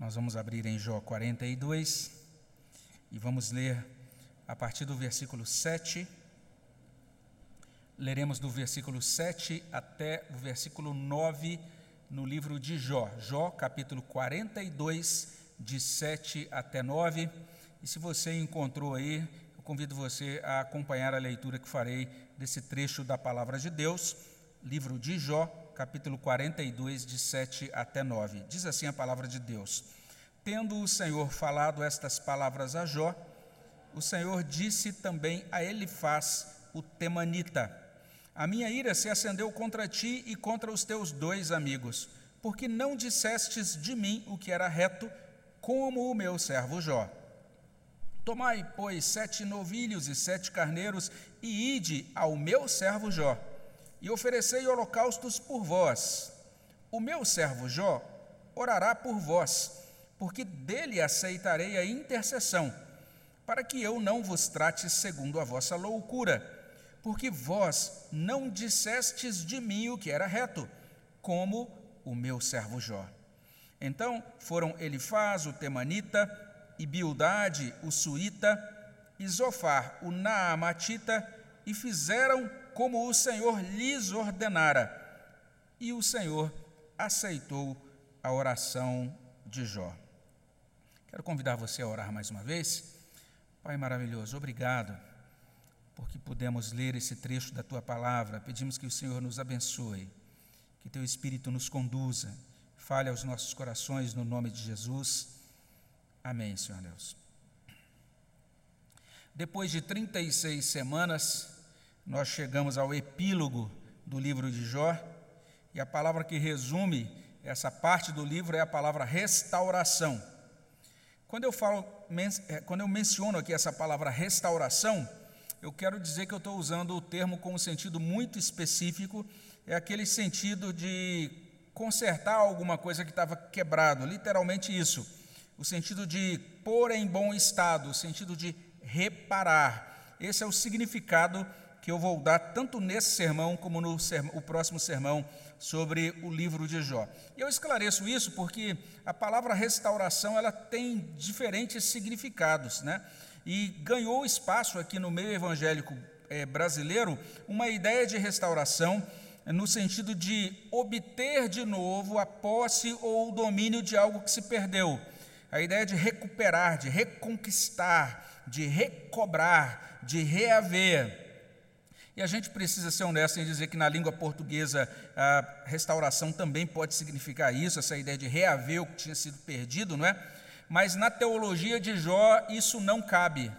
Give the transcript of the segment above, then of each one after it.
Nós vamos abrir em Jó 42 e vamos ler a partir do versículo 7. Leremos do versículo 7 até o versículo 9 no livro de Jó. Jó, capítulo 42, de 7 até 9. E se você encontrou aí, eu convido você a acompanhar a leitura que farei desse trecho da palavra de Deus, livro de Jó, capítulo 42, de 7 até 9. Diz assim a palavra de Deus: Tendo o Senhor falado estas palavras a Jó, o Senhor disse também a Elifaz, o temanita: A minha ira se acendeu contra ti e contra os teus dois amigos, porque não dissestes de mim o que era reto, como o meu servo Jó. Tomai, pois, sete novilhos e sete carneiros, e ide ao meu servo Jó e oferecei holocaustos por vós. O meu servo Jó orará por vós, porque dele aceitarei a intercessão, para que eu não vos trate segundo a vossa loucura, porque vós não dissestes de mim o que era reto, como o meu servo Jó. Então foram Elifaz, o temanita, e Bildade, o suíta, e Zofar, o naamatita, e fizeram como o Senhor lhes ordenara. E o Senhor aceitou a oração de Jó. Quero convidar você a orar mais uma vez. Pai maravilhoso, obrigado porque pudemos ler esse trecho da tua palavra. Pedimos que o Senhor nos abençoe, que teu Espírito nos conduza, fale aos nossos corações no nome de Jesus. Amém, Senhor Deus. Depois de 36 semanas, nós chegamos ao epílogo do livro de Jó, e a palavra que resume essa parte do livro é a palavra restauração. Quando eu falo, é, quando eu menciono aqui essa palavra restauração, eu quero dizer que eu estou usando o termo com um sentido muito específico, é aquele sentido de consertar alguma coisa que estava quebrado, literalmente isso. O sentido de pôr em bom estado, o sentido de reparar. Esse é o significado eu vou dar tanto nesse sermão como no sermão, o próximo sermão sobre o livro de Jó. E eu esclareço isso porque a palavra restauração ela tem diferentes significados, né? E ganhou espaço aqui no meio evangélico é, brasileiro uma ideia de restauração no sentido de obter de novo a posse ou o domínio de algo que se perdeu. A ideia de recuperar, de reconquistar, de recobrar, de reaver. E a gente precisa ser honesto em dizer que na língua portuguesa a restauração também pode significar isso, essa ideia de reaver o que tinha sido perdido, não é? Mas na teologia de Jó isso não cabe.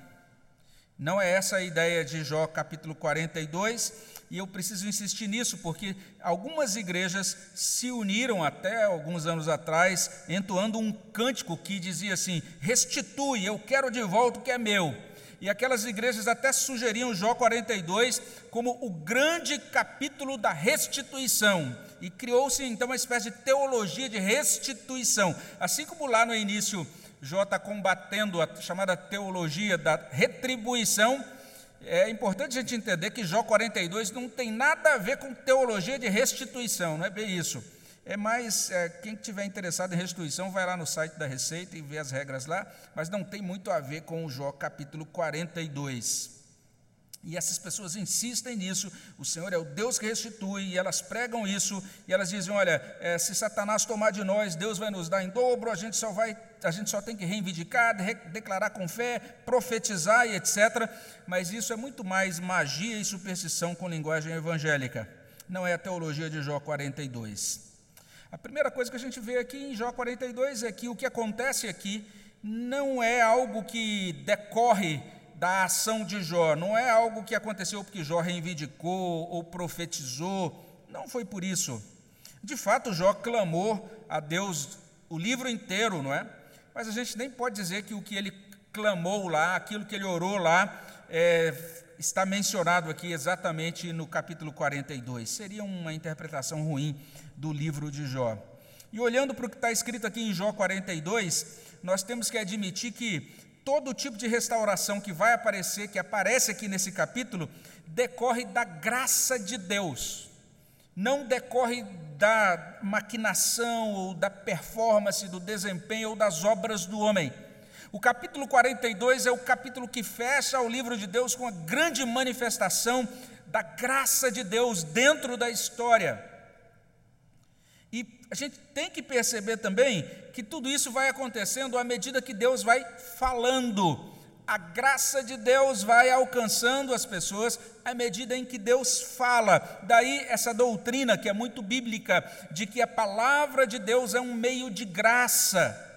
Não é essa a ideia de Jó capítulo 42, e eu preciso insistir nisso, porque algumas igrejas se uniram até alguns anos atrás, entoando um cântico que dizia assim: Restitui, eu quero de volta o que é meu e aquelas igrejas até sugeriam Jó 42 como o grande capítulo da restituição. E criou-se então uma espécie de teologia de restituição. Assim como lá no início Jó está combatendo a chamada teologia da retribuição, é importante a gente entender que Jó 42 não tem nada a ver com teologia de restituição, não é bem isso. É mais, é, quem tiver interessado em restituição, vai lá no site da Receita e vê as regras lá, mas não tem muito a ver com o Jó capítulo 42. E essas pessoas insistem nisso, o Senhor é o Deus que restitui, e elas pregam isso, e elas dizem: olha, é, se Satanás tomar de nós, Deus vai nos dar em dobro, a gente só vai, a gente só tem que reivindicar, de, declarar com fé, profetizar e etc. Mas isso é muito mais magia e superstição com linguagem evangélica. Não é a teologia de Jó 42. A primeira coisa que a gente vê aqui em Jó 42 é que o que acontece aqui não é algo que decorre da ação de Jó, não é algo que aconteceu porque Jó reivindicou ou profetizou, não foi por isso. De fato, Jó clamou a Deus o livro inteiro, não é? Mas a gente nem pode dizer que o que ele clamou lá, aquilo que ele orou lá, é, está mencionado aqui exatamente no capítulo 42. Seria uma interpretação ruim do livro de Jó. E olhando para o que está escrito aqui em Jó 42, nós temos que admitir que todo tipo de restauração que vai aparecer, que aparece aqui nesse capítulo, decorre da graça de Deus. não decorre da maquinação ou da performance, do desempenho ou das obras do homem. O capítulo 42 é o capítulo que fecha o livro de Deus com a grande manifestação da graça de Deus dentro da história. E a gente tem que perceber também que tudo isso vai acontecendo à medida que Deus vai falando a graça de Deus vai alcançando as pessoas à medida em que Deus fala. Daí essa doutrina que é muito bíblica de que a palavra de Deus é um meio de graça.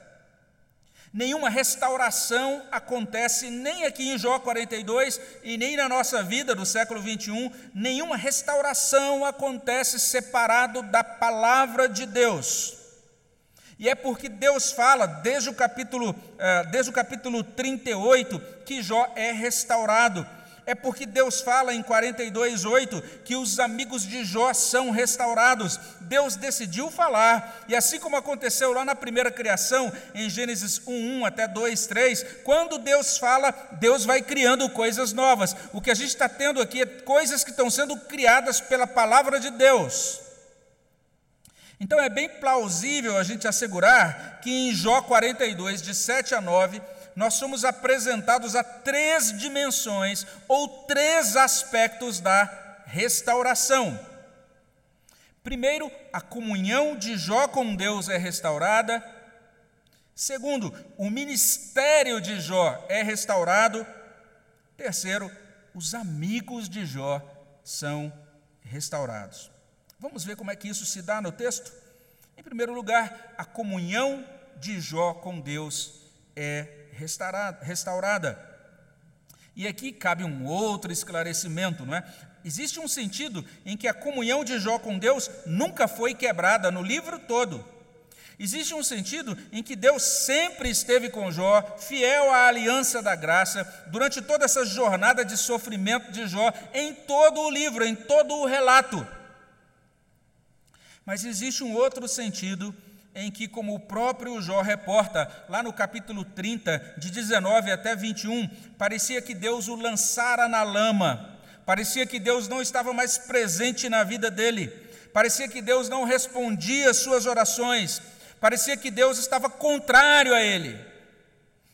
Nenhuma restauração acontece nem aqui em Jó 42 e nem na nossa vida do século 21, nenhuma restauração acontece separado da palavra de Deus. E é porque Deus fala, desde o capítulo, eh, desde o capítulo 38, que Jó é restaurado. É porque Deus fala em 42:8 que os amigos de Jó são restaurados. Deus decidiu falar, e assim como aconteceu lá na primeira criação, em Gênesis 1:1 até 2:3, quando Deus fala, Deus vai criando coisas novas. O que a gente está tendo aqui é coisas que estão sendo criadas pela palavra de Deus. Então é bem plausível a gente assegurar que em Jó 42, de 7 a 9, nós somos apresentados a três dimensões ou três aspectos da restauração. Primeiro, a comunhão de Jó com Deus é restaurada. Segundo, o ministério de Jó é restaurado. Terceiro, os amigos de Jó são restaurados. Vamos ver como é que isso se dá no texto? Em primeiro lugar, a comunhão de Jó com Deus é restaurada. E aqui cabe um outro esclarecimento, não é? Existe um sentido em que a comunhão de Jó com Deus nunca foi quebrada no livro todo. Existe um sentido em que Deus sempre esteve com Jó, fiel à aliança da graça, durante toda essa jornada de sofrimento de Jó, em todo o livro, em todo o relato. Mas existe um outro sentido em que, como o próprio Jó reporta, lá no capítulo 30, de 19 até 21, parecia que Deus o lançara na lama, parecia que Deus não estava mais presente na vida dele, parecia que Deus não respondia às suas orações, parecia que Deus estava contrário a ele.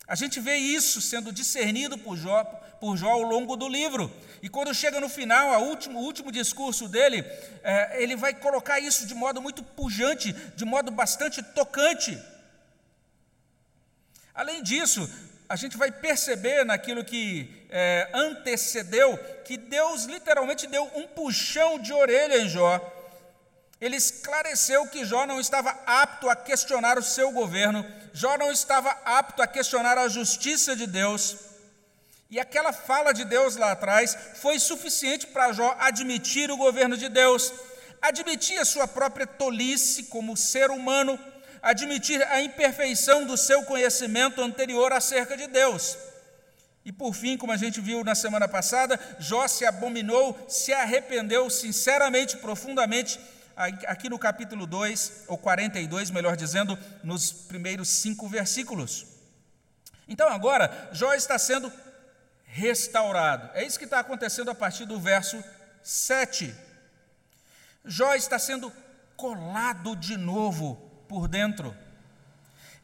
A gente vê isso sendo discernido por Jó, por Jó ao longo do livro. E quando chega no final, o último, último discurso dele, é, ele vai colocar isso de modo muito pujante, de modo bastante tocante. Além disso, a gente vai perceber naquilo que é, antecedeu que Deus literalmente deu um puxão de orelha em Jó. Ele esclareceu que Jó não estava apto a questionar o seu governo, Jó não estava apto a questionar a justiça de Deus. E aquela fala de Deus lá atrás foi suficiente para Jó admitir o governo de Deus, admitir a sua própria tolice como ser humano, admitir a imperfeição do seu conhecimento anterior acerca de Deus. E por fim, como a gente viu na semana passada, Jó se abominou, se arrependeu sinceramente, profundamente, aqui no capítulo 2, ou 42, melhor dizendo, nos primeiros cinco versículos. Então agora, Jó está sendo restaurado. É isso que está acontecendo a partir do verso 7. Jó está sendo colado de novo por dentro.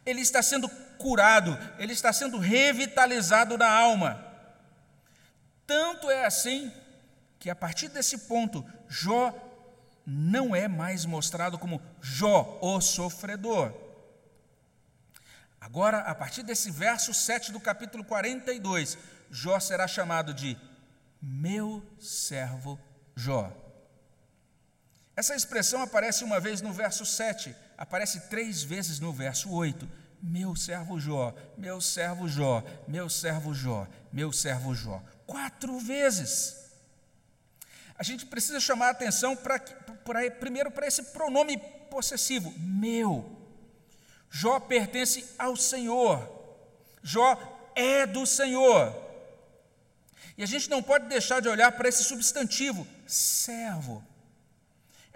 Ele está sendo curado, ele está sendo revitalizado na alma. Tanto é assim que a partir desse ponto, Jó não é mais mostrado como Jó, o sofredor. Agora, a partir desse verso 7 do capítulo 42, Jó será chamado de meu servo Jó. Essa expressão aparece uma vez no verso 7, aparece três vezes no verso 8. Meu servo Jó, meu servo Jó, meu servo Jó, meu servo Jó. Quatro vezes. A gente precisa chamar a atenção para, para primeiro para esse pronome possessivo, meu. Jó pertence ao Senhor. Jó é do Senhor. E a gente não pode deixar de olhar para esse substantivo, servo.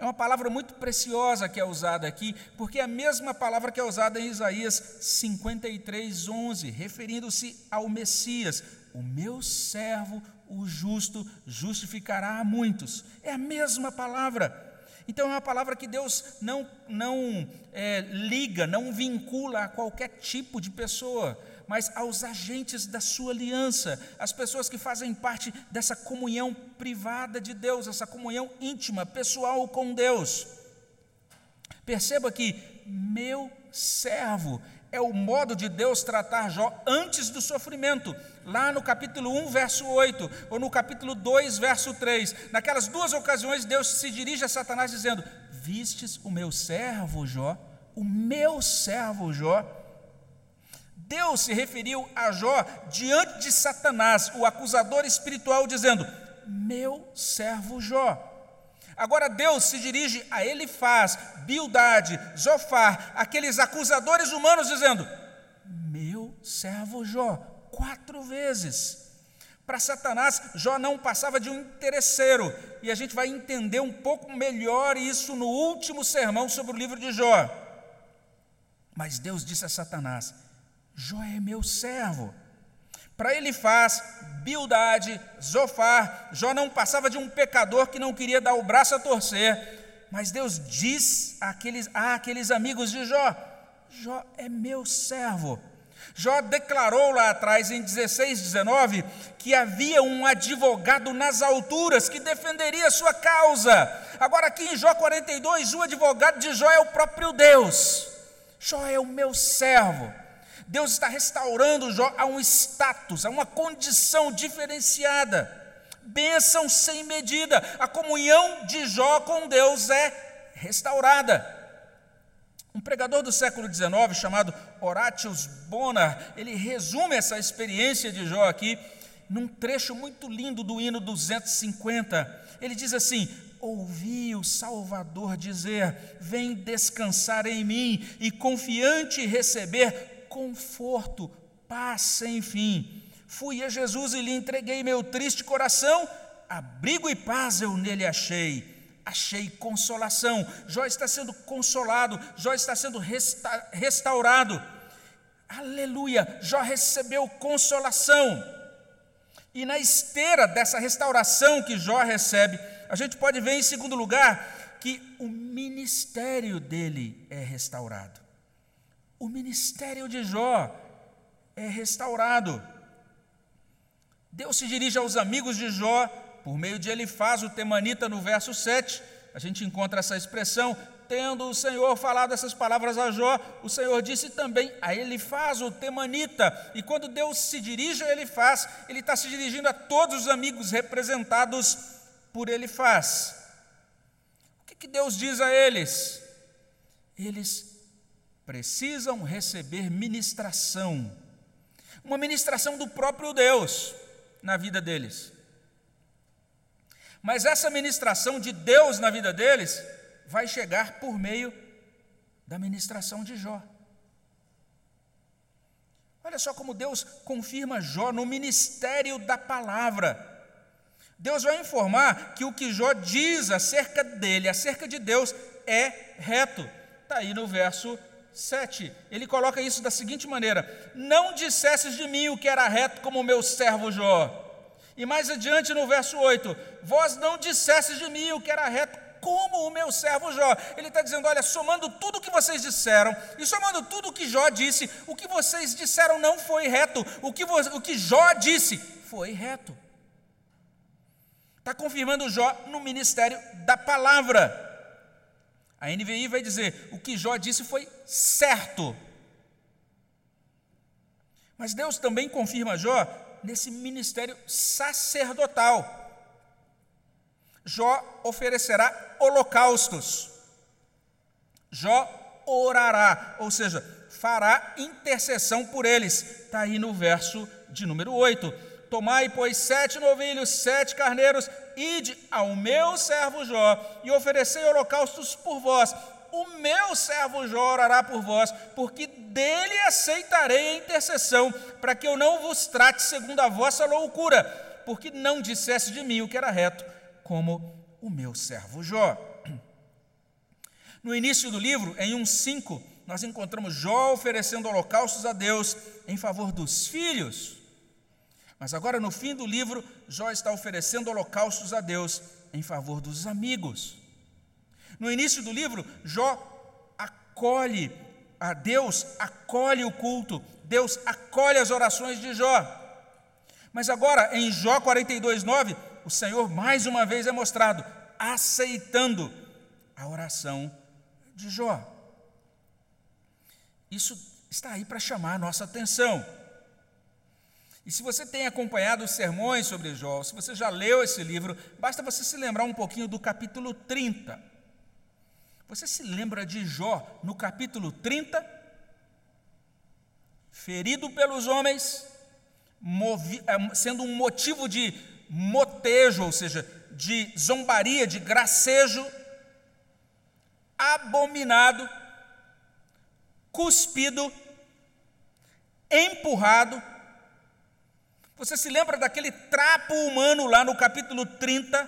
É uma palavra muito preciosa que é usada aqui, porque é a mesma palavra que é usada em Isaías 53, 11, referindo-se ao Messias. O meu servo, o justo, justificará a muitos. É a mesma palavra. Então é uma palavra que Deus não, não é, liga, não vincula a qualquer tipo de pessoa, mas aos agentes da sua aliança, as pessoas que fazem parte dessa comunhão privada de Deus, essa comunhão íntima, pessoal com Deus. Perceba que meu servo é o modo de Deus tratar Jó antes do sofrimento, lá no capítulo 1, verso 8, ou no capítulo 2, verso 3. Naquelas duas ocasiões, Deus se dirige a Satanás dizendo: Vistes o meu servo Jó, o meu servo Jó. Deus se referiu a Jó diante de Satanás, o acusador espiritual, dizendo: Meu servo Jó. Agora Deus se dirige a Elifaz, Bildade, Zofar, aqueles acusadores humanos, dizendo: Meu servo Jó, quatro vezes. Para Satanás, Jó não passava de um interesseiro, e a gente vai entender um pouco melhor isso no último sermão sobre o livro de Jó. Mas Deus disse a Satanás: Jó é meu servo. Para ele faz Bildade, Zofar, Jó não passava de um pecador que não queria dar o braço a torcer, mas Deus diz àqueles, àqueles amigos de Jó: Jó é meu servo. Jó declarou lá atrás, em 16, 19, que havia um advogado nas alturas que defenderia sua causa. Agora, aqui em Jó 42, o advogado de Jó é o próprio Deus. Jó é o meu servo. Deus está restaurando Jó a um status, a uma condição diferenciada. Bênção sem medida. A comunhão de Jó com Deus é restaurada. Um pregador do século XIX chamado Horatius Bonar, ele resume essa experiência de Jó aqui num trecho muito lindo do hino 250. Ele diz assim: Ouvi o Salvador dizer: Vem descansar em mim e confiante receber conforto, paz sem fim. Fui a Jesus e lhe entreguei meu triste coração, abrigo e paz eu nele achei. Achei consolação. Jó está sendo consolado, Jó está sendo resta restaurado. Aleluia! Jó recebeu consolação. E na esteira dessa restauração que Jó recebe, a gente pode ver em segundo lugar que o ministério dele é restaurado o ministério de Jó é restaurado. Deus se dirige aos amigos de Jó, por meio de Elifaz, o temanita, no verso 7. A gente encontra essa expressão, tendo o Senhor falado essas palavras a Jó, o Senhor disse também a Elifaz, o temanita. E quando Deus se dirige a Elifaz, Ele está se dirigindo a todos os amigos representados por Elifaz. O que, que Deus diz a eles? Eles precisam receber ministração, uma ministração do próprio Deus na vida deles. Mas essa ministração de Deus na vida deles vai chegar por meio da ministração de Jó. Olha só como Deus confirma Jó no ministério da palavra. Deus vai informar que o que Jó diz acerca dele, acerca de Deus, é reto. Está aí no verso 7, ele coloca isso da seguinte maneira: Não dissesses de mim o que era reto como o meu servo Jó. E mais adiante no verso 8: Vós não dissesses de mim o que era reto como o meu servo Jó. Ele está dizendo: olha, somando tudo o que vocês disseram e somando tudo o que Jó disse, o que vocês disseram não foi reto, o que, o que Jó disse foi reto. Está confirmando Jó no ministério da palavra. A NVI vai dizer: o que Jó disse foi certo. Mas Deus também confirma Jó nesse ministério sacerdotal. Jó oferecerá holocaustos. Jó orará, ou seja, fará intercessão por eles. Está aí no verso de número 8. Tomai, pois, sete novilhos, sete carneiros, ide ao meu servo Jó e oferecei holocaustos por vós. O meu servo Jó orará por vós, porque dele aceitarei a intercessão, para que eu não vos trate segundo a vossa loucura, porque não dissesse de mim o que era reto, como o meu servo Jó. No início do livro, em 1,5, nós encontramos Jó oferecendo holocaustos a Deus em favor dos filhos mas agora, no fim do livro, Jó está oferecendo holocaustos a Deus em favor dos amigos. No início do livro, Jó acolhe a Deus, acolhe o culto, Deus acolhe as orações de Jó. Mas agora, em Jó 42, 9, o Senhor mais uma vez é mostrado aceitando a oração de Jó. Isso está aí para chamar a nossa atenção. E se você tem acompanhado os sermões sobre Jó, se você já leu esse livro, basta você se lembrar um pouquinho do capítulo 30. Você se lembra de Jó no capítulo 30? Ferido pelos homens, movi, é, sendo um motivo de motejo, ou seja, de zombaria, de gracejo, abominado, cuspido, empurrado. Você se lembra daquele trapo humano lá no capítulo 30?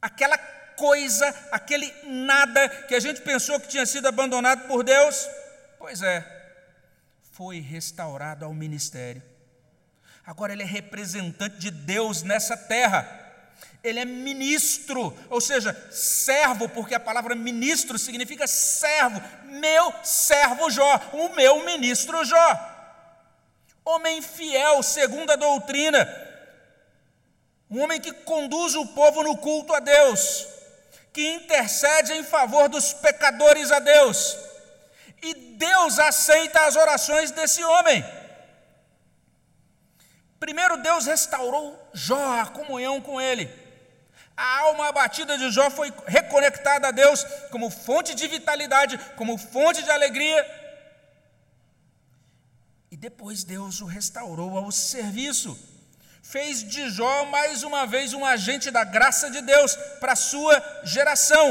Aquela coisa, aquele nada que a gente pensou que tinha sido abandonado por Deus? Pois é, foi restaurado ao ministério. Agora ele é representante de Deus nessa terra ele é ministro, ou seja, servo, porque a palavra ministro significa servo, meu servo Jó, o meu ministro Jó. Homem fiel, segundo a doutrina, um homem que conduz o povo no culto a Deus, que intercede em favor dos pecadores a Deus, e Deus aceita as orações desse homem. Primeiro, Deus restaurou Jó, a comunhão com ele. A alma abatida de Jó foi reconectada a Deus como fonte de vitalidade, como fonte de alegria. E depois Deus o restaurou ao serviço. Fez de Jó mais uma vez um agente da graça de Deus para a sua geração.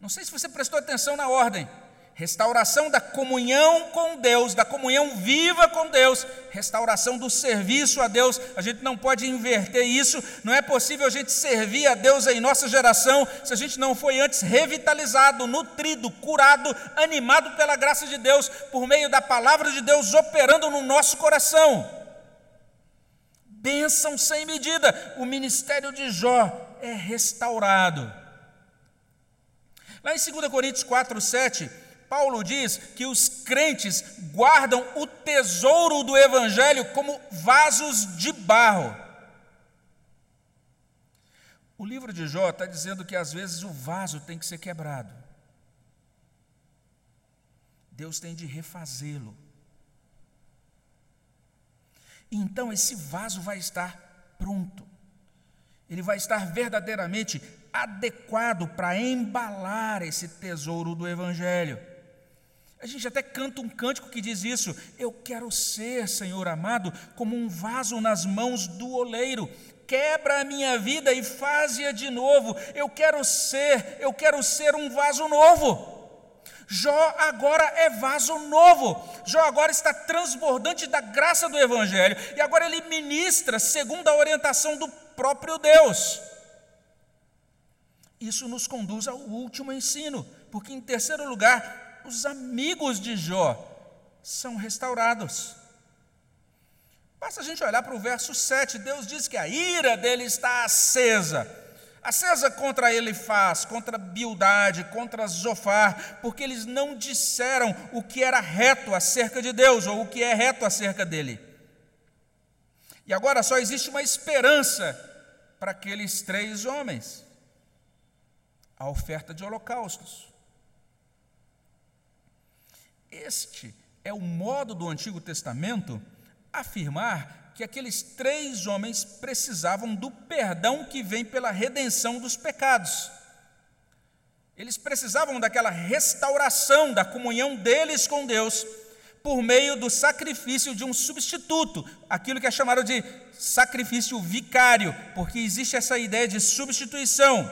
Não sei se você prestou atenção na ordem restauração da comunhão com Deus, da comunhão viva com Deus, restauração do serviço a Deus. A gente não pode inverter isso, não é possível a gente servir a Deus em nossa geração se a gente não foi antes revitalizado, nutrido, curado, animado pela graça de Deus, por meio da palavra de Deus operando no nosso coração. Bênção sem medida, o ministério de Jó é restaurado. Lá em 2 Coríntios 4, 7, Paulo diz que os crentes guardam o tesouro do Evangelho como vasos de barro. O livro de Jó está dizendo que às vezes o vaso tem que ser quebrado. Deus tem de refazê-lo. Então esse vaso vai estar pronto. Ele vai estar verdadeiramente adequado para embalar esse tesouro do Evangelho. A gente até canta um cântico que diz isso. Eu quero ser, Senhor amado, como um vaso nas mãos do oleiro. Quebra a minha vida e faz-a de novo. Eu quero ser, eu quero ser um vaso novo. Jó agora é vaso novo. Jó agora está transbordante da graça do Evangelho. E agora ele ministra segundo a orientação do próprio Deus. Isso nos conduz ao último ensino, porque, em terceiro lugar, os amigos de Jó são restaurados. Basta a gente olhar para o verso 7, Deus diz que a ira dele está acesa. Acesa contra ele faz, contra Bildade, contra Zofar, porque eles não disseram o que era reto acerca de Deus, ou o que é reto acerca dele. E agora só existe uma esperança para aqueles três homens: a oferta de holocaustos. Este é o modo do Antigo Testamento afirmar que aqueles três homens precisavam do perdão que vem pela redenção dos pecados. Eles precisavam daquela restauração da comunhão deles com Deus por meio do sacrifício de um substituto, aquilo que é chamado de sacrifício vicário, porque existe essa ideia de substituição.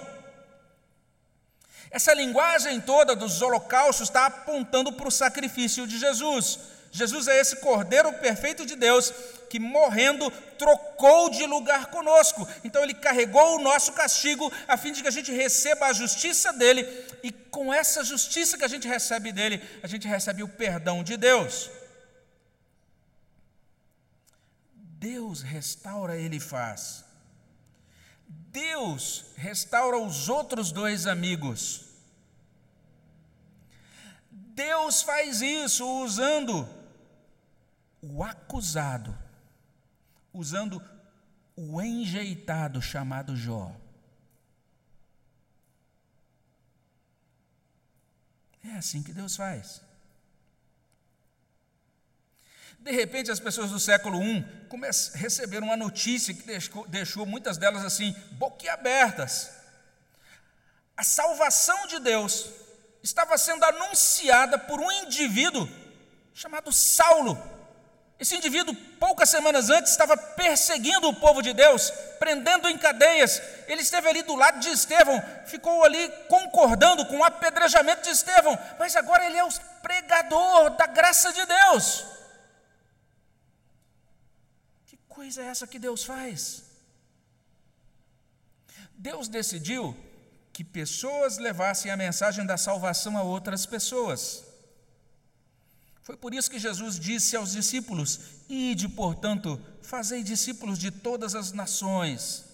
Essa linguagem toda dos holocaustos está apontando para o sacrifício de Jesus. Jesus é esse Cordeiro perfeito de Deus que, morrendo, trocou de lugar conosco. Então, ele carregou o nosso castigo a fim de que a gente receba a justiça dele, e com essa justiça que a gente recebe dele, a gente recebe o perdão de Deus. Deus restaura, ele faz. Deus restaura os outros dois amigos. Deus faz isso usando o acusado, usando o enjeitado chamado Jó. É assim que Deus faz. De repente, as pessoas do século I receberam uma notícia que deixou, deixou muitas delas assim, boquiabertas. A salvação de Deus estava sendo anunciada por um indivíduo chamado Saulo. Esse indivíduo, poucas semanas antes, estava perseguindo o povo de Deus, prendendo em cadeias. Ele esteve ali do lado de Estevão, ficou ali concordando com o apedrejamento de Estevão, mas agora ele é o pregador da graça de Deus. Coisa é essa que Deus faz? Deus decidiu que pessoas levassem a mensagem da salvação a outras pessoas. Foi por isso que Jesus disse aos discípulos: Ide, portanto, fazei discípulos de todas as nações.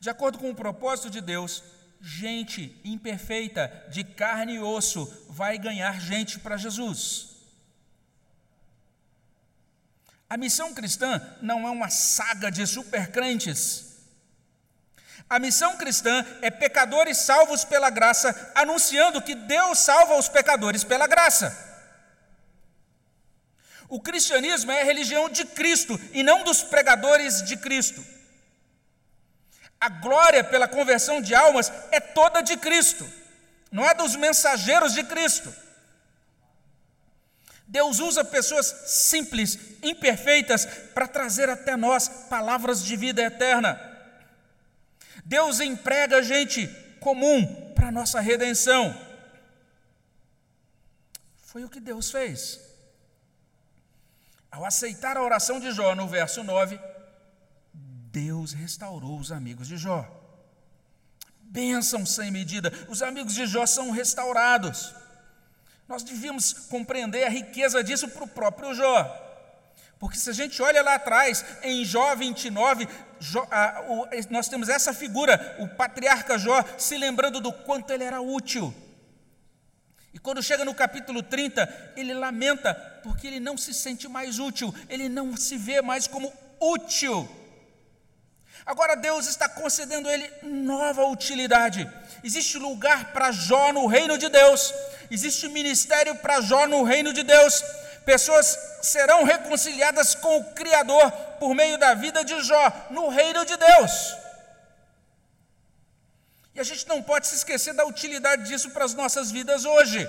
De acordo com o propósito de Deus, gente imperfeita, de carne e osso, vai ganhar gente para Jesus. A missão cristã não é uma saga de supercrentes. A missão cristã é pecadores salvos pela graça, anunciando que Deus salva os pecadores pela graça. O cristianismo é a religião de Cristo e não dos pregadores de Cristo. A glória pela conversão de almas é toda de Cristo, não é dos mensageiros de Cristo. Deus usa pessoas simples, imperfeitas, para trazer até nós palavras de vida eterna. Deus emprega gente comum para nossa redenção. Foi o que Deus fez. Ao aceitar a oração de Jó no verso 9, Deus restaurou os amigos de Jó. Bênção sem medida, os amigos de Jó são restaurados. Nós devíamos compreender a riqueza disso para o próprio Jó. Porque se a gente olha lá atrás, em Jó 29, Jó, a, o, nós temos essa figura, o patriarca Jó, se lembrando do quanto ele era útil. E quando chega no capítulo 30, ele lamenta porque ele não se sente mais útil, ele não se vê mais como útil. Agora Deus está concedendo a ele nova utilidade. Existe lugar para Jó no reino de Deus, existe ministério para Jó no reino de Deus. Pessoas serão reconciliadas com o Criador por meio da vida de Jó no reino de Deus. E a gente não pode se esquecer da utilidade disso para as nossas vidas hoje.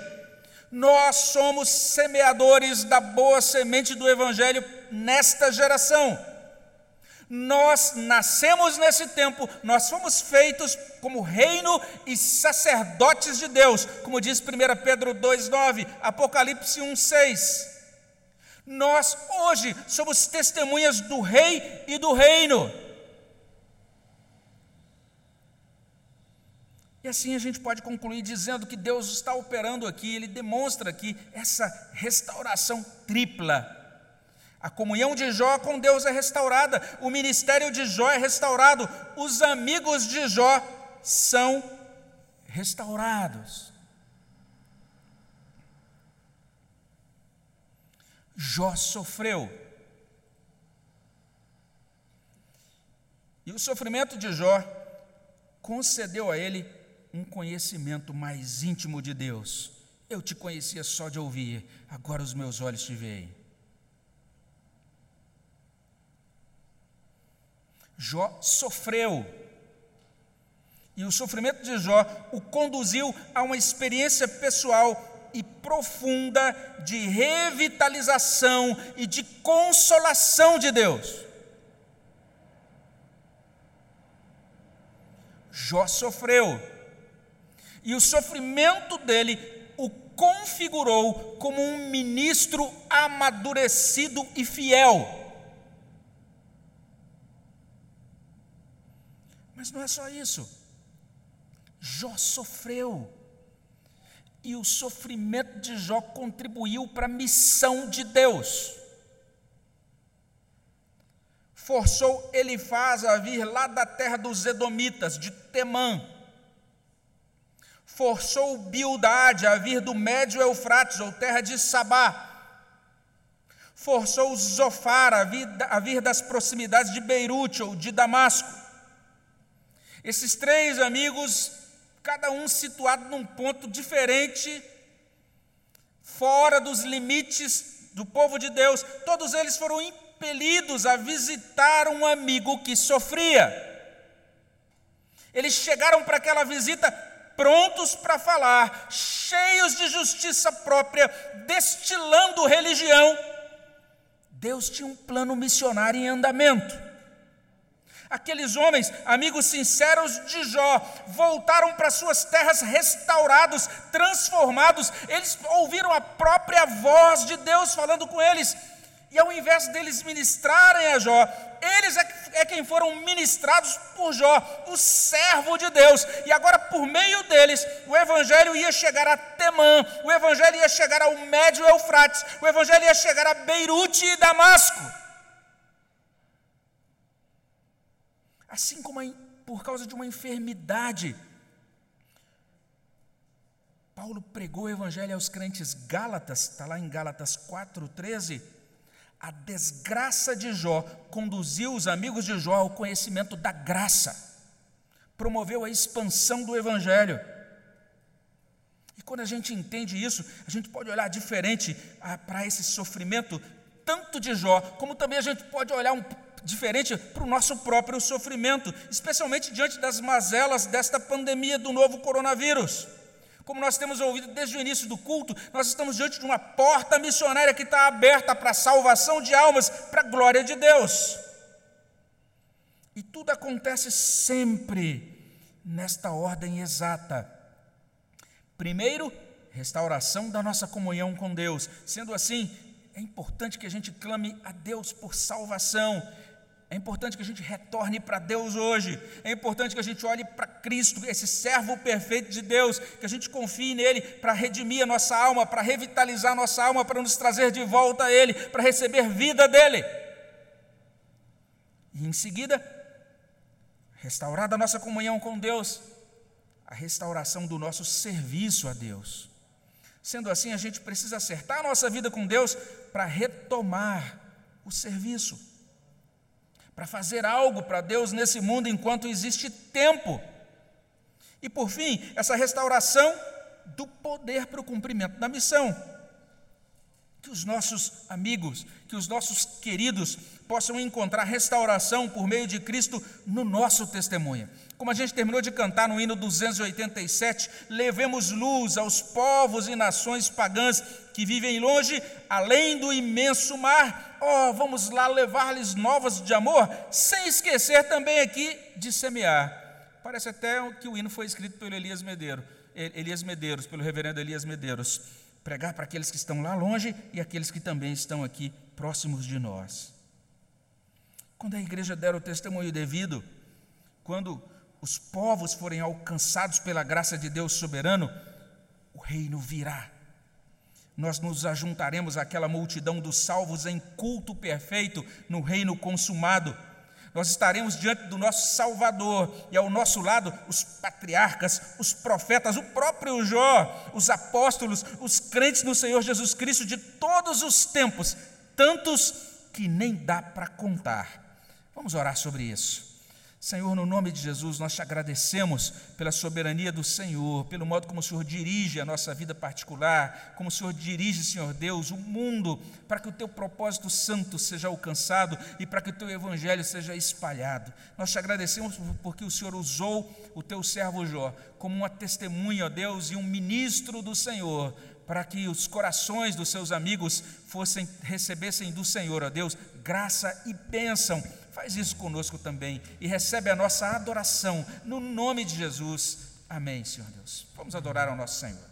Nós somos semeadores da boa semente do Evangelho nesta geração. Nós nascemos nesse tempo, nós fomos feitos como reino e sacerdotes de Deus, como diz 1 Pedro 2,9, Apocalipse 1,6. Nós hoje somos testemunhas do Rei e do Reino. E assim a gente pode concluir dizendo que Deus está operando aqui, ele demonstra aqui essa restauração tripla. A comunhão de Jó com Deus é restaurada, o ministério de Jó é restaurado, os amigos de Jó são restaurados. Jó sofreu. E o sofrimento de Jó concedeu a ele um conhecimento mais íntimo de Deus. Eu te conhecia só de ouvir, agora os meus olhos te veem. Jó sofreu. E o sofrimento de Jó o conduziu a uma experiência pessoal e profunda de revitalização e de consolação de Deus. Jó sofreu e o sofrimento dele o configurou como um ministro amadurecido e fiel. Mas não é só isso. Jó sofreu. E o sofrimento de Jó contribuiu para a missão de Deus. forçou Elifaz a vir lá da terra dos Edomitas, de Temã. Forçou Bildade a vir do Médio Eufrates, ou terra de Sabá. Forçou Zofar a vir, a vir das proximidades de Beirute ou de Damasco. Esses três amigos, cada um situado num ponto diferente, fora dos limites do povo de Deus, todos eles foram impelidos a visitar um amigo que sofria. Eles chegaram para aquela visita prontos para falar, cheios de justiça própria, destilando religião. Deus tinha um plano missionário em andamento. Aqueles homens, amigos sinceros de Jó, voltaram para suas terras restaurados, transformados. Eles ouviram a própria voz de Deus falando com eles. E ao invés deles ministrarem a Jó, eles é, é quem foram ministrados por Jó, o servo de Deus. E agora, por meio deles, o evangelho ia chegar a Temã, o evangelho ia chegar ao Médio Eufrates, o evangelho ia chegar a Beirute e Damasco. Assim como por causa de uma enfermidade, Paulo pregou o evangelho aos crentes Gálatas, está lá em Gálatas 4,13 a desgraça de Jó conduziu os amigos de Jó ao conhecimento da graça, promoveu a expansão do Evangelho. E quando a gente entende isso, a gente pode olhar diferente ah, para esse sofrimento, tanto de Jó, como também a gente pode olhar um, diferente para o nosso próprio sofrimento, especialmente diante das mazelas desta pandemia do novo coronavírus. Como nós temos ouvido desde o início do culto, nós estamos diante de uma porta missionária que está aberta para a salvação de almas, para a glória de Deus. E tudo acontece sempre nesta ordem exata. Primeiro, restauração da nossa comunhão com Deus. Sendo assim, é importante que a gente clame a Deus por salvação. É importante que a gente retorne para Deus hoje. É importante que a gente olhe para Cristo, esse servo perfeito de Deus, que a gente confie nele para redimir a nossa alma, para revitalizar a nossa alma, para nos trazer de volta a Ele, para receber vida dele. E em seguida, restaurada a nossa comunhão com Deus, a restauração do nosso serviço a Deus. Sendo assim, a gente precisa acertar a nossa vida com Deus para retomar o serviço para fazer algo para Deus nesse mundo enquanto existe tempo. E por fim, essa restauração do poder para o cumprimento da missão. Que os nossos amigos, que os nossos queridos possam encontrar restauração por meio de Cristo no nosso testemunho. Como a gente terminou de cantar no hino 287, levemos luz aos povos e nações pagãs que vivem longe, além do imenso mar. Oh, vamos lá levar-lhes novas de amor, sem esquecer também aqui de semear. Parece até que o hino foi escrito pelo Elias Medeiros, Elias Medeiros, pelo reverendo Elias Medeiros. Pregar para aqueles que estão lá longe e aqueles que também estão aqui próximos de nós. Quando a igreja der o testemunho devido, quando os povos forem alcançados pela graça de Deus soberano, o reino virá. Nós nos ajuntaremos àquela multidão dos salvos em culto perfeito no reino consumado. Nós estaremos diante do nosso Salvador e ao nosso lado os patriarcas, os profetas, o próprio Jó, os apóstolos, os crentes no Senhor Jesus Cristo de todos os tempos, tantos que nem dá para contar. Vamos orar sobre isso. Senhor, no nome de Jesus, nós te agradecemos pela soberania do Senhor, pelo modo como o Senhor dirige a nossa vida particular, como o Senhor dirige, Senhor Deus, o mundo, para que o teu propósito santo seja alcançado e para que o teu evangelho seja espalhado. Nós te agradecemos porque o Senhor usou o teu servo Jó como uma testemunha, ó Deus, e um ministro do Senhor, para que os corações dos seus amigos fossem recebessem do Senhor, ó Deus, graça e bênção Faz isso conosco também e recebe a nossa adoração no nome de Jesus. Amém, Senhor Deus. Vamos adorar ao nosso Senhor.